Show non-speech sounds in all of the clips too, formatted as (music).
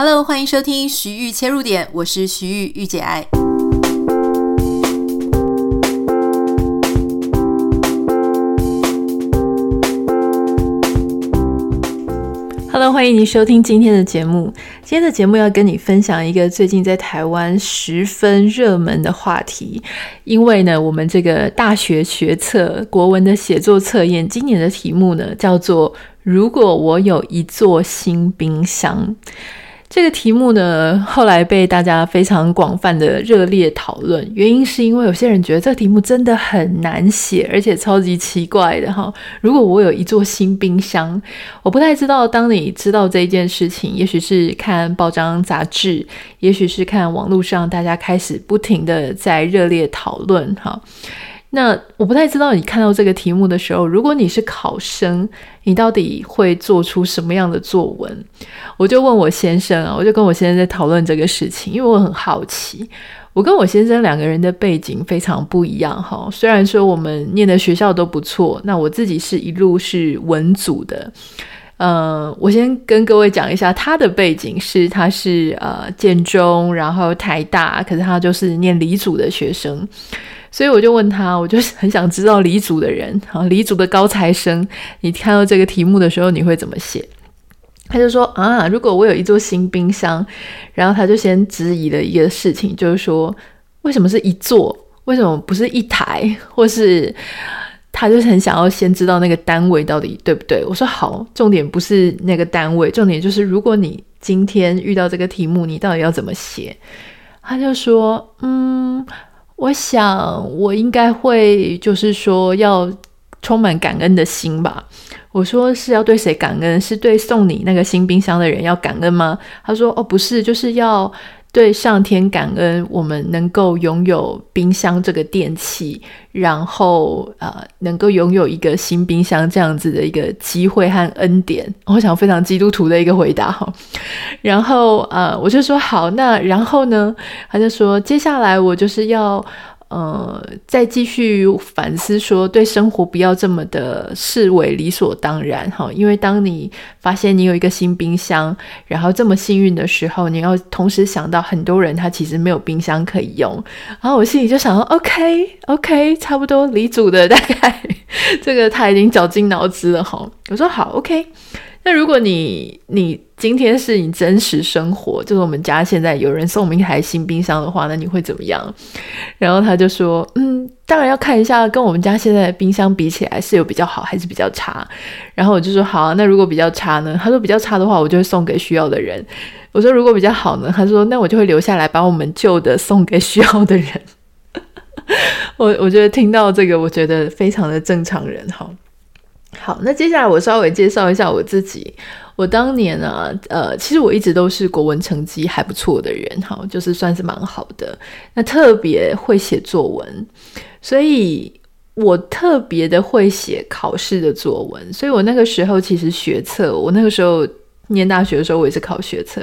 Hello，欢迎收听徐玉切入点，我是徐玉御姐爱。Hello，欢迎你收听今天的节目。今天的节目要跟你分享一个最近在台湾十分热门的话题，因为呢，我们这个大学学测国文的写作测验，今年的题目呢叫做“如果我有一座新冰箱”。这个题目呢，后来被大家非常广泛的热烈讨论，原因是因为有些人觉得这个题目真的很难写，而且超级奇怪的哈。如果我有一座新冰箱，我不太知道，当你知道这件事情，也许是看报章杂志，也许是看网络上大家开始不停的在热烈讨论哈。那我不太知道，你看到这个题目的时候，如果你是考生，你到底会做出什么样的作文？我就问我先生啊，我就跟我先生在讨论这个事情，因为我很好奇。我跟我先生两个人的背景非常不一样哈，虽然说我们念的学校都不错，那我自己是一路是文组的。呃，我先跟各位讲一下他的背景是，他是呃建中，然后台大，可是他就是念理组的学生。所以我就问他，我就很想知道理组的人，(laughs) 啊，理组的高材生，你看到这个题目的时候，你会怎么写？他就说啊，如果我有一座新冰箱，然后他就先质疑了一个事情，就是说，为什么是一座？为什么不是一台？或是他就是很想要先知道那个单位到底对不对？我说好，重点不是那个单位，重点就是如果你今天遇到这个题目，你到底要怎么写？他就说，嗯。我想，我应该会就是说要充满感恩的心吧。我说是要对谁感恩？是对送你那个新冰箱的人要感恩吗？他说哦，不是，就是要。对上天感恩，我们能够拥有冰箱这个电器，然后呃，能够拥有一个新冰箱这样子的一个机会和恩典。我想非常基督徒的一个回答哈。(laughs) 然后呃，我就说好，那然后呢？他就说接下来我就是要。呃，再继续反思说，对生活不要这么的视为理所当然哈，因为当你发现你有一个新冰箱，然后这么幸运的时候，你要同时想到很多人他其实没有冰箱可以用，然后我心里就想说，OK OK，差不多理组的大概 (laughs) 这个他已经绞尽脑汁了哈，我说好 OK。那如果你你今天是你真实生活，就是我们家现在有人送我们一台新冰箱的话，那你会怎么样？然后他就说，嗯，当然要看一下跟我们家现在的冰箱比起来是有比较好还是比较差。然后我就说好啊，那如果比较差呢？他说比较差的话，我就会送给需要的人。我说如果比较好呢？他说那我就会留下来把我们旧的送给需要的人。(laughs) 我我觉得听到这个，我觉得非常的正常人哈。好，那接下来我稍微介绍一下我自己。我当年啊，呃，其实我一直都是国文成绩还不错的人，哈，就是算是蛮好的。那特别会写作文，所以我特别的会写考试的作文。所以我那个时候其实学测，我那个时候念大学的时候，我也是考学测。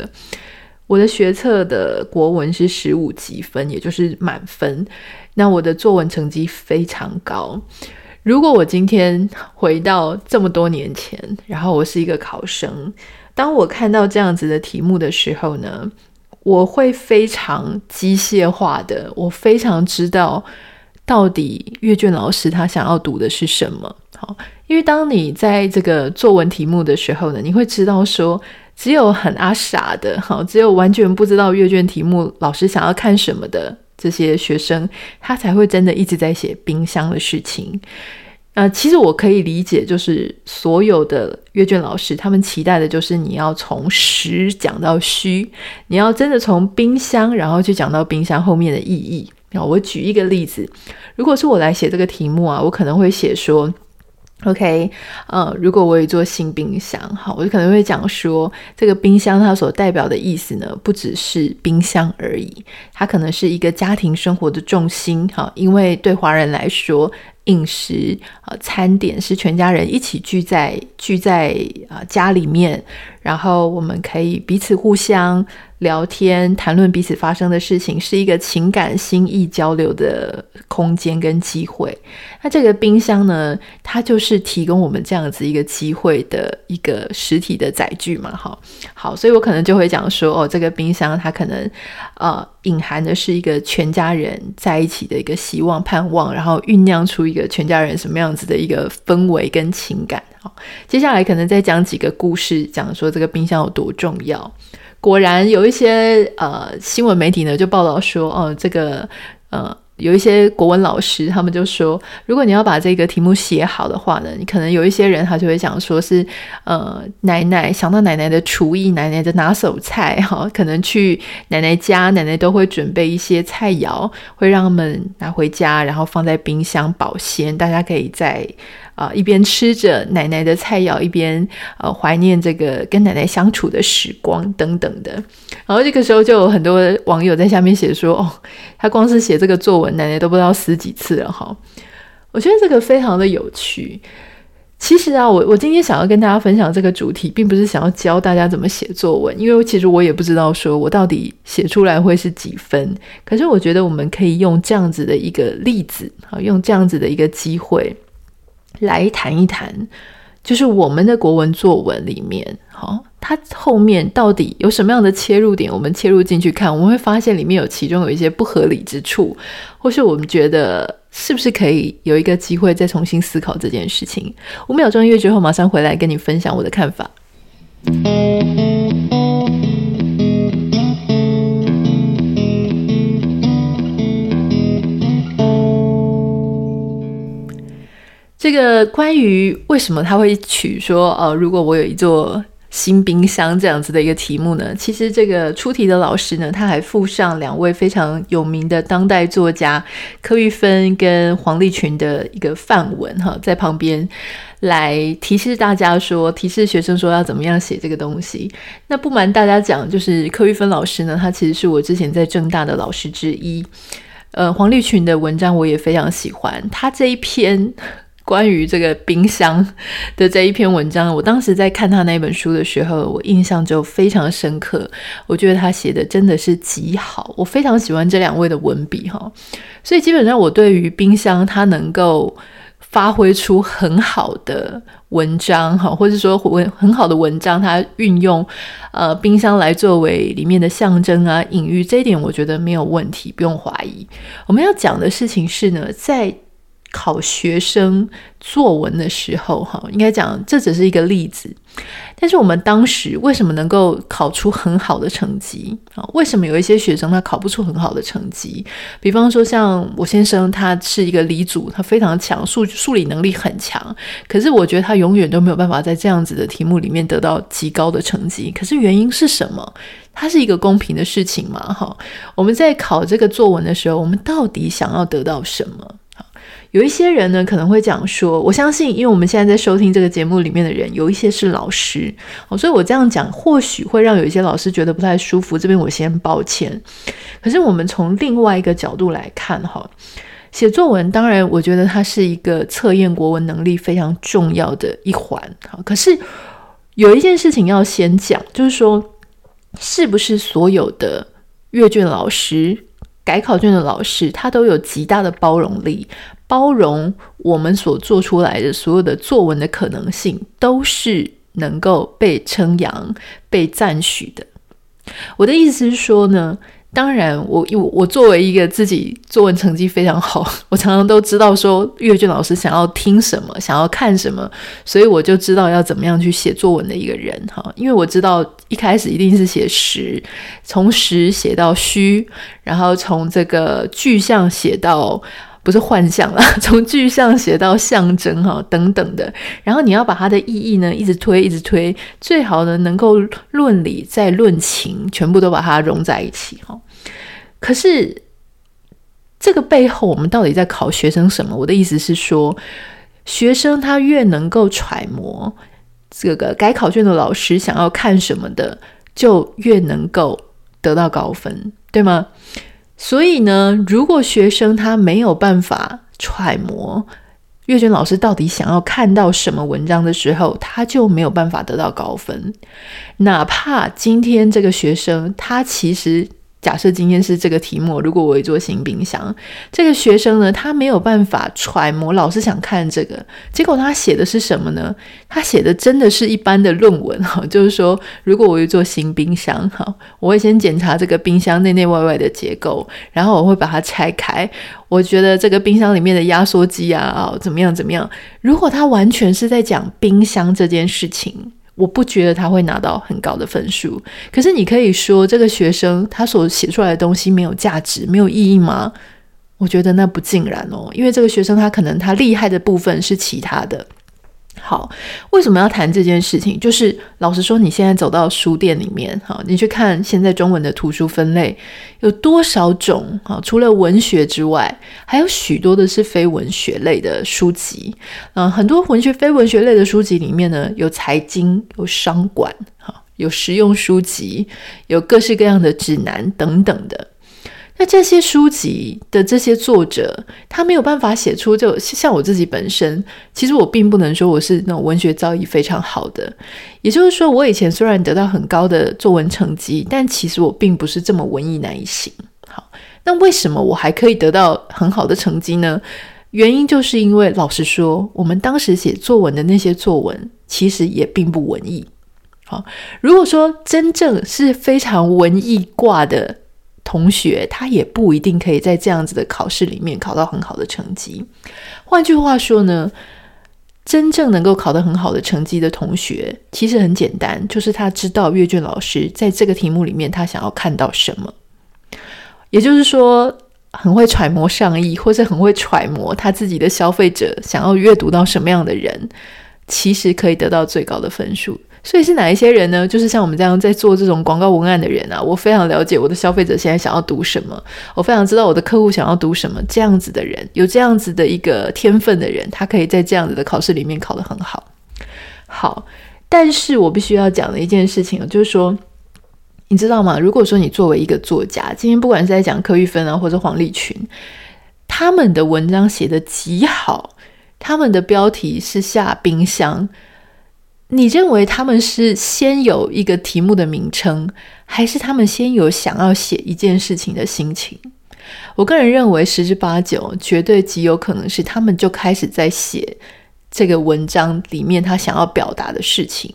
我的学测的国文是十五级分，也就是满分。那我的作文成绩非常高。如果我今天回到这么多年前，然后我是一个考生，当我看到这样子的题目的时候呢，我会非常机械化的，我非常知道到底阅卷老师他想要读的是什么。好，因为当你在这个作文题目的时候呢，你会知道说，只有很阿傻的，好，只有完全不知道阅卷题目老师想要看什么的。这些学生，他才会真的一直在写冰箱的事情。呃，其实我可以理解，就是所有的阅卷老师，他们期待的就是你要从实讲到虚，你要真的从冰箱，然后去讲到冰箱后面的意义。那我举一个例子，如果是我来写这个题目啊，我可能会写说。OK，呃，如果我有一座新冰箱，好，我就可能会讲说，这个冰箱它所代表的意思呢，不只是冰箱而已，它可能是一个家庭生活的重心，哈，因为对华人来说，饮食啊、呃，餐点是全家人一起聚在聚在啊、呃、家里面，然后我们可以彼此互相聊天，谈论彼此发生的事情，是一个情感心意交流的空间跟机会。那这个冰箱呢，它就是提供我们这样子一个机会的一个实体的载具嘛，哈。好，所以我可能就会讲说，哦，这个冰箱它可能呃隐含的是一个全家人在一起的一个希望、盼望，然后酝酿出一个全家人什么样子的一个氛围跟情感。好，接下来可能再讲几个故事，讲说这个冰箱有多重要。果然有一些呃新闻媒体呢就报道说，哦，这个呃有一些国文老师他们就说，如果你要把这个题目写好的话呢，你可能有一些人他就会讲说是呃奶奶想到奶奶的厨艺，奶奶的拿手菜哈、可能去奶奶家，奶奶都会准备一些菜肴，会让他们拿回家，然后放在冰箱保鲜，大家可以在。啊，一边吃着奶奶的菜肴，一边呃怀念这个跟奶奶相处的时光等等的。然后这个时候就有很多网友在下面写说：“哦，他光是写这个作文，奶奶都不知道死几次了。”哈，我觉得这个非常的有趣。其实啊，我我今天想要跟大家分享这个主题，并不是想要教大家怎么写作文，因为其实我也不知道说我到底写出来会是几分。可是我觉得我们可以用这样子的一个例子，啊，用这样子的一个机会。来谈一谈，就是我们的国文作文里面，哈，它后面到底有什么样的切入点？我们切入进去看，我们会发现里面有其中有一些不合理之处，或是我们觉得是不是可以有一个机会再重新思考这件事情？五秒钟音乐之后，马上回来跟你分享我的看法。这个关于为什么他会取说呃，如果我有一座新冰箱这样子的一个题目呢？其实这个出题的老师呢，他还附上两位非常有名的当代作家柯玉芬跟黄立群的一个范文哈，在旁边来提示大家说，提示学生说要怎么样写这个东西。那不瞒大家讲，就是柯玉芬老师呢，他其实是我之前在政大的老师之一。呃，黄立群的文章我也非常喜欢，他这一篇。关于这个冰箱的这一篇文章，我当时在看他那本书的时候，我印象就非常深刻。我觉得他写的真的是极好，我非常喜欢这两位的文笔哈。所以基本上我对于冰箱它能够发挥出很好的文章哈，或者说文很好的文章，它运用呃冰箱来作为里面的象征啊隐喻，这一点我觉得没有问题，不用怀疑。我们要讲的事情是呢，在考学生作文的时候，哈，应该讲这只是一个例子。但是我们当时为什么能够考出很好的成绩啊？为什么有一些学生他考不出很好的成绩？比方说像我先生，他是一个理组，他非常强，数数理能力很强。可是我觉得他永远都没有办法在这样子的题目里面得到极高的成绩。可是原因是什么？它是一个公平的事情嘛？哈，我们在考这个作文的时候，我们到底想要得到什么？有一些人呢，可能会讲说，我相信，因为我们现在在收听这个节目里面的人，有一些是老师，所以我这样讲或许会让有一些老师觉得不太舒服。这边我先抱歉。可是我们从另外一个角度来看，哈，写作文，当然我觉得它是一个测验国文能力非常重要的一环。好，可是有一件事情要先讲，就是说，是不是所有的阅卷老师、改考卷的老师，他都有极大的包容力？包容我们所做出来的所有的作文的可能性，都是能够被称扬、被赞许的。我的意思是说呢，当然我，我我作为一个自己作文成绩非常好，(laughs) 我常常都知道说阅卷老师想要听什么，想要看什么，所以我就知道要怎么样去写作文的一个人哈。因为我知道一开始一定是写实，从实写到虚，然后从这个具象写到。不是幻象啦，(laughs) 从具象写到象征哈等等的，然后你要把它的意义呢一直推一直推，最好呢能够论理再论情，全部都把它融在一起哈。可是这个背后，我们到底在考学生什么？我的意思是说，学生他越能够揣摩这个改考卷的老师想要看什么的，就越能够得到高分，对吗？所以呢，如果学生他没有办法揣摩阅卷老师到底想要看到什么文章的时候，他就没有办法得到高分。哪怕今天这个学生，他其实。假设今天是这个题目，如果我有一座新冰箱，这个学生呢，他没有办法揣摩老师想看这个，结果他写的是什么呢？他写的真的是一般的论文哈，(laughs) 就是说，如果我有一座新冰箱哈，(laughs) 我会先检查这个冰箱内内外外的结构，然后我会把它拆开，我觉得这个冰箱里面的压缩机啊，啊，怎么样怎么样？如果他完全是在讲冰箱这件事情。我不觉得他会拿到很高的分数，可是你可以说这个学生他所写出来的东西没有价值、没有意义吗？我觉得那不尽然哦，因为这个学生他可能他厉害的部分是其他的。好，为什么要谈这件事情？就是老实说，你现在走到书店里面，哈，你去看现在中文的图书分类有多少种？哈，除了文学之外，还有许多的是非文学类的书籍。嗯，很多文学、非文学类的书籍里面呢，有财经、有商管，哈，有实用书籍，有各式各样的指南等等的。那这些书籍的这些作者，他没有办法写出，就像我自己本身，其实我并不能说我是那种文学造诣非常好的。也就是说，我以前虽然得到很高的作文成绩，但其实我并不是这么文艺那一型。好，那为什么我还可以得到很好的成绩呢？原因就是因为，老实说，我们当时写作文的那些作文，其实也并不文艺。好，如果说真正是非常文艺挂的。同学，他也不一定可以在这样子的考试里面考到很好的成绩。换句话说呢，真正能够考得很好的成绩的同学，其实很简单，就是他知道阅卷老师在这个题目里面他想要看到什么，也就是说，很会揣摩上意，或者很会揣摩他自己的消费者想要阅读到什么样的人，其实可以得到最高的分数。所以是哪一些人呢？就是像我们这样在做这种广告文案的人啊，我非常了解我的消费者现在想要读什么，我非常知道我的客户想要读什么。这样子的人，有这样子的一个天分的人，他可以在这样子的考试里面考得很好。好，但是我必须要讲的一件事情就是说，你知道吗？如果说你作为一个作家，今天不管是在讲柯玉芬啊，或者黄丽群，他们的文章写得极好，他们的标题是下冰箱。你认为他们是先有一个题目的名称，还是他们先有想要写一件事情的心情？我个人认为十之八九，绝对极有可能是他们就开始在写这个文章里面他想要表达的事情，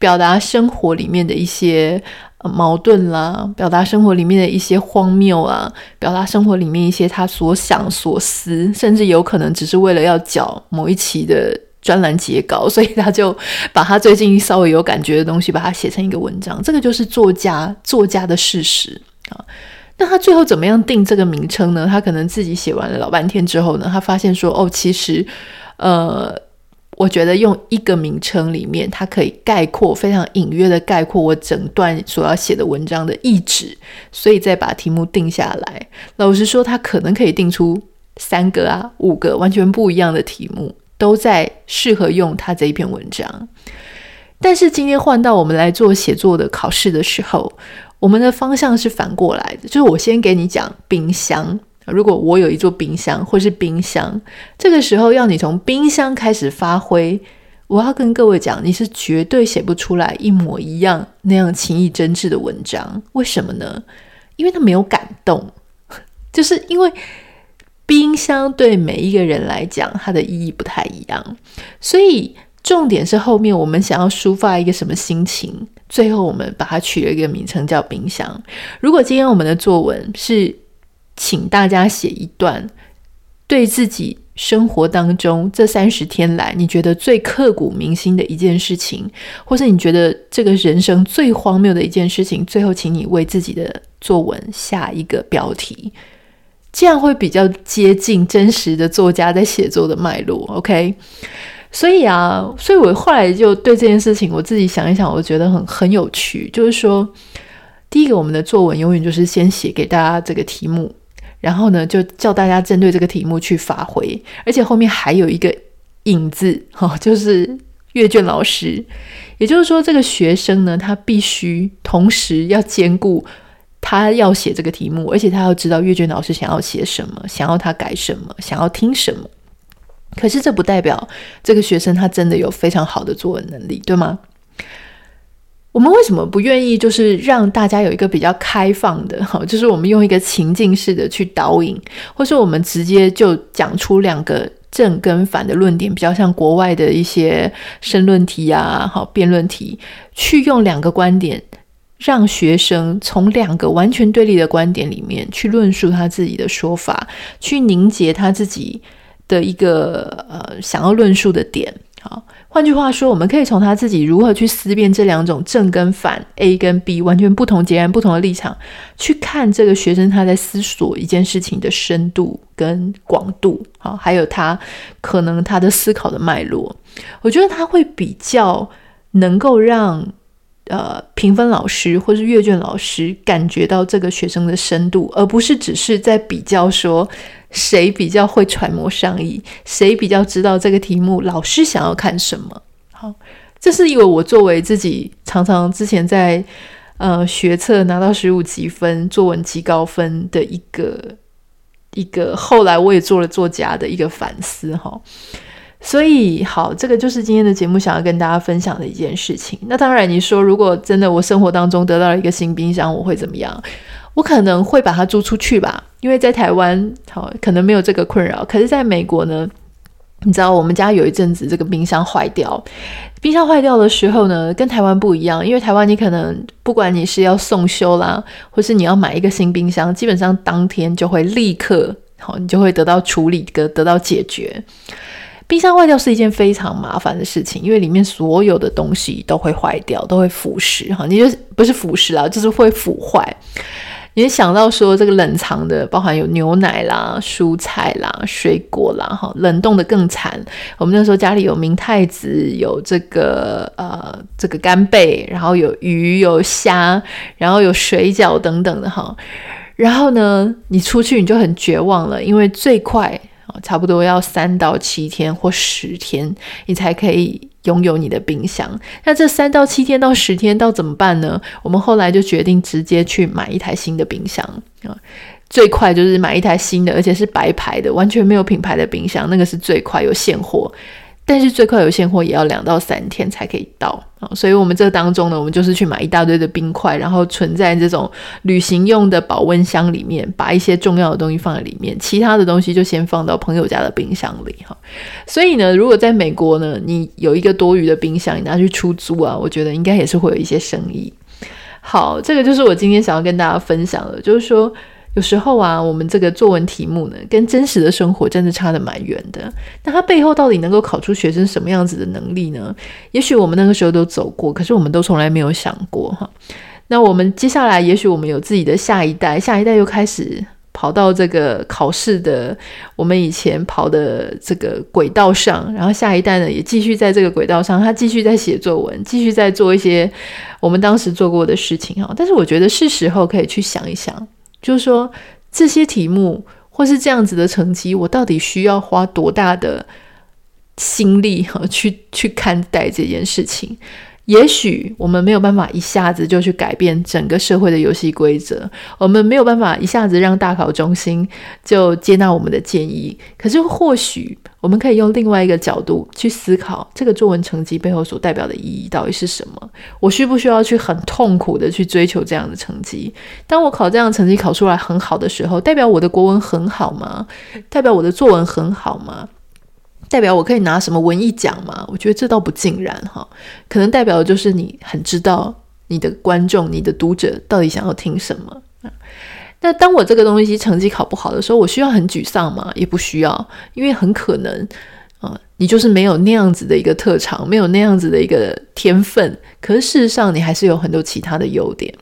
表达生活里面的一些矛盾啦，表达生活里面的一些荒谬啊，表达生活里面一些他所想所思，甚至有可能只是为了要缴某一期的。专栏截稿，所以他就把他最近稍微有感觉的东西，把它写成一个文章。这个就是作家作家的事实啊。那他最后怎么样定这个名称呢？他可能自己写完了老半天之后呢，他发现说：“哦，其实，呃，我觉得用一个名称里面，它可以概括非常隐约的概括我整段所要写的文章的意旨，所以再把题目定下来。老实说，他可能可以定出三个啊、五个完全不一样的题目。”都在适合用他这一篇文章，但是今天换到我们来做写作的考试的时候，我们的方向是反过来的，就是我先给你讲冰箱。如果我有一座冰箱或是冰箱，这个时候要你从冰箱开始发挥，我要跟各位讲，你是绝对写不出来一模一样那样情意真挚的文章。为什么呢？因为它没有感动，就是因为。冰箱对每一个人来讲，它的意义不太一样，所以重点是后面我们想要抒发一个什么心情，最后我们把它取了一个名称叫冰箱。如果今天我们的作文是请大家写一段对自己生活当中这三十天来你觉得最刻骨铭心的一件事情，或是你觉得这个人生最荒谬的一件事情，最后请你为自己的作文下一个标题。这样会比较接近真实的作家在写作的脉络，OK？所以啊，所以我后来就对这件事情，我自己想一想，我觉得很很有趣。就是说，第一个，我们的作文永远就是先写给大家这个题目，然后呢，就叫大家针对这个题目去发挥，而且后面还有一个引子，哈，就是阅卷老师。也就是说，这个学生呢，他必须同时要兼顾。他要写这个题目，而且他要知道阅卷老师想要写什么，想要他改什么，想要听什么。可是这不代表这个学生他真的有非常好的作文能力，对吗？我们为什么不愿意就是让大家有一个比较开放的，哈，(laughs) 就是我们用一个情境式的去导引，或是我们直接就讲出两个正跟反的论点，比较像国外的一些申论题啊，好，辩论题，去用两个观点，让学生从两个完全对立的观点里面去论述他自己的说法，去凝结他自己的一个呃想要论述的点，好。换句话说，我们可以从他自己如何去思辨这两种正跟反，A 跟 B 完全不同、截然不同的立场，去看这个学生他在思索一件事情的深度跟广度，好，还有他可能他的思考的脉络，我觉得他会比较能够让。呃，评分老师或是阅卷老师感觉到这个学生的深度，而不是只是在比较说谁比较会揣摩上意，谁比较知道这个题目老师想要看什么。好，这是因为我作为自己常常之前在呃学测拿到十五级分，作文极高分的一个一个，后来我也做了作家的一个反思哈。所以，好，这个就是今天的节目想要跟大家分享的一件事情。那当然，你说如果真的我生活当中得到了一个新冰箱，我会怎么样？我可能会把它租出去吧，(laughs) 因为在台湾，好，可能没有这个困扰。可是，在美国呢，你知道，我们家有一阵子这个冰箱坏掉。冰箱坏掉的时候呢，跟台湾不一样，因为台湾你可能不管你是要送修啦，或是你要买一个新冰箱，基本上当天就会立刻，好，你就会得到处理跟得到解决。冰箱坏掉是一件非常麻烦的事情，因为里面所有的东西都会坏掉，都会腐蚀哈。你就不是腐蚀啦，就是会腐坏。你想到说这个冷藏的，包含有牛奶啦、蔬菜啦、水果啦，哈，冷冻的更惨。我们那时候家里有明太子，有这个呃这个干贝，然后有鱼、有虾，然后有水饺等等的哈。然后呢，你出去你就很绝望了，因为最快。差不多要三到七天或十天，你才可以拥有你的冰箱。那这三到七天到十天到怎么办呢？我们后来就决定直接去买一台新的冰箱啊，最快就是买一台新的，而且是白牌的，完全没有品牌的冰箱，那个是最快有现货。但是最快有现货也要两到三天才可以到啊，所以我们这当中呢，我们就是去买一大堆的冰块，然后存在这种旅行用的保温箱里面，把一些重要的东西放在里面，其他的东西就先放到朋友家的冰箱里哈。所以呢，如果在美国呢，你有一个多余的冰箱，你拿去出租啊，我觉得应该也是会有一些生意。好，这个就是我今天想要跟大家分享的，就是说。有时候啊，我们这个作文题目呢，跟真实的生活真的差得蛮远的。那它背后到底能够考出学生什么样子的能力呢？也许我们那个时候都走过，可是我们都从来没有想过哈。那我们接下来，也许我们有自己的下一代，下一代又开始跑到这个考试的我们以前跑的这个轨道上，然后下一代呢也继续在这个轨道上，他继续在写作文，继续在做一些我们当时做过的事情哈。但是我觉得是时候可以去想一想。就是说，这些题目或是这样子的成绩，我到底需要花多大的心力哈，去去看待这件事情？也许我们没有办法一下子就去改变整个社会的游戏规则，我们没有办法一下子让大考中心就接纳我们的建议。可是或许我们可以用另外一个角度去思考，这个作文成绩背后所代表的意义到底是什么？我需不需要去很痛苦的去追求这样的成绩？当我考这样的成绩考出来很好的时候，代表我的国文很好吗？代表我的作文很好吗？代表我可以拿什么文艺奖吗？我觉得这倒不尽然哈，可能代表的就是你很知道你的观众、你的读者到底想要听什么。那当我这个东西成绩考不好的时候，我需要很沮丧吗？也不需要，因为很可能啊，你就是没有那样子的一个特长，没有那样子的一个天分。可是事实上，你还是有很多其他的优点。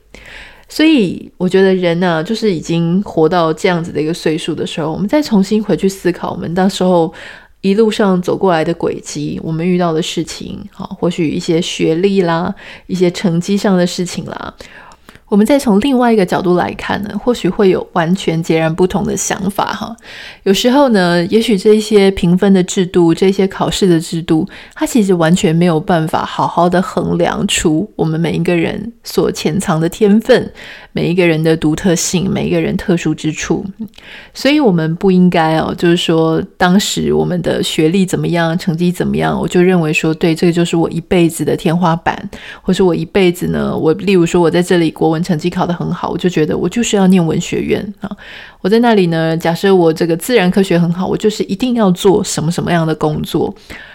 所以我觉得人呢，就是已经活到这样子的一个岁数的时候，我们再重新回去思考，我们到时候。一路上走过来的轨迹，我们遇到的事情，好，或许一些学历啦，一些成绩上的事情啦，我们再从另外一个角度来看呢，或许会有完全截然不同的想法哈。有时候呢，也许这些评分的制度、这些考试的制度，它其实完全没有办法好好的衡量出我们每一个人所潜藏的天分、每一个人的独特性、每一个人特殊之处。所以，我们不应该哦，就是说当时我们的学历怎么样、成绩怎么样，我就认为说，对，这个就是我一辈子的天花板，或是我一辈子呢，我例如说我在这里国文。成绩考得很好，我就觉得我就是要念文学院啊！我在那里呢，假设我这个自然科学很好，我就是一定要做什么什么样的工作。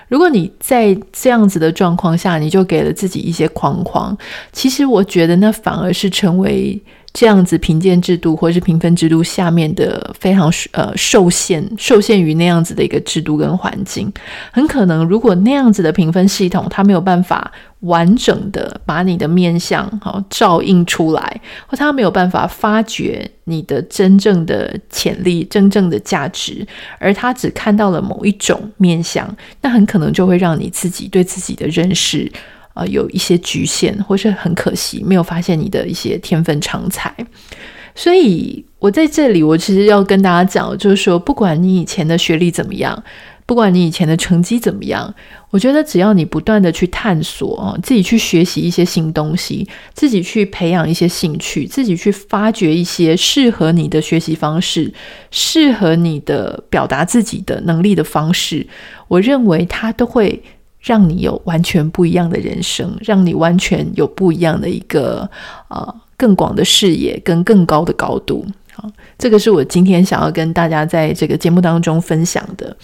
如果你在这样子的状况下，你就给了自己一些框框，其实我觉得那反而是成为。这样子评鉴制度或是评分制度下面的非常呃受限，受限于那样子的一个制度跟环境，很可能如果那样子的评分系统它没有办法完整的把你的面相好照映出来，或它没有办法发掘你的真正的潜力、真正的价值，而它只看到了某一种面相，那很可能就会让你自己对自己的认识。呃，有一些局限，或是很可惜，没有发现你的一些天分长才。所以，我在这里，我其实要跟大家讲，就是说，不管你以前的学历怎么样，不管你以前的成绩怎么样，我觉得只要你不断的去探索，自己去学习一些新东西，自己去培养一些兴趣，自己去发掘一些适合你的学习方式，适合你的表达自己的能力的方式，我认为它都会。让你有完全不一样的人生，让你完全有不一样的一个呃更广的视野跟更高的高度。好，这个是我今天想要跟大家在这个节目当中分享的。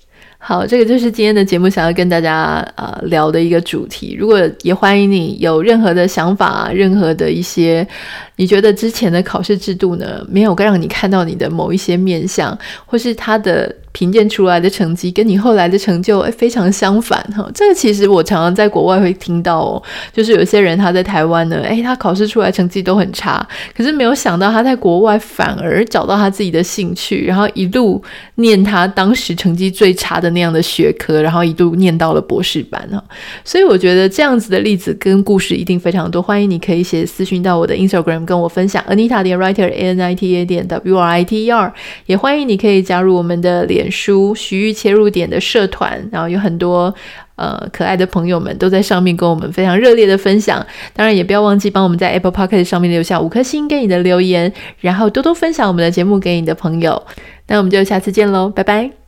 好，这个就是今天的节目想要跟大家呃聊的一个主题。如果也欢迎你有任何的想法，任何的一些。你觉得之前的考试制度呢，没有让你看到你的某一些面相，或是他的评鉴出来的成绩跟你后来的成就非常相反哈？这个其实我常常在国外会听到哦，就是有些人他在台湾呢，诶，他考试出来成绩都很差，可是没有想到他在国外反而找到他自己的兴趣，然后一路念他当时成绩最差的那样的学科，然后一路念到了博士班哈。所以我觉得这样子的例子跟故事一定非常多，欢迎你可以写私讯到我的 Instagram。跟我分享，Anita 点 Writer A N I T A 点 W R I T E R，也欢迎你可以加入我们的联脸书徐玉切入点的社团，然后有很多呃可爱的朋友们都在上面跟我们非常热烈的分享。当然也不要忘记帮我们在 Apple p o c k e t 上面留下五颗星给你的留言，然后多多分享我们的节目给你的朋友。那我们就下次见喽，拜拜。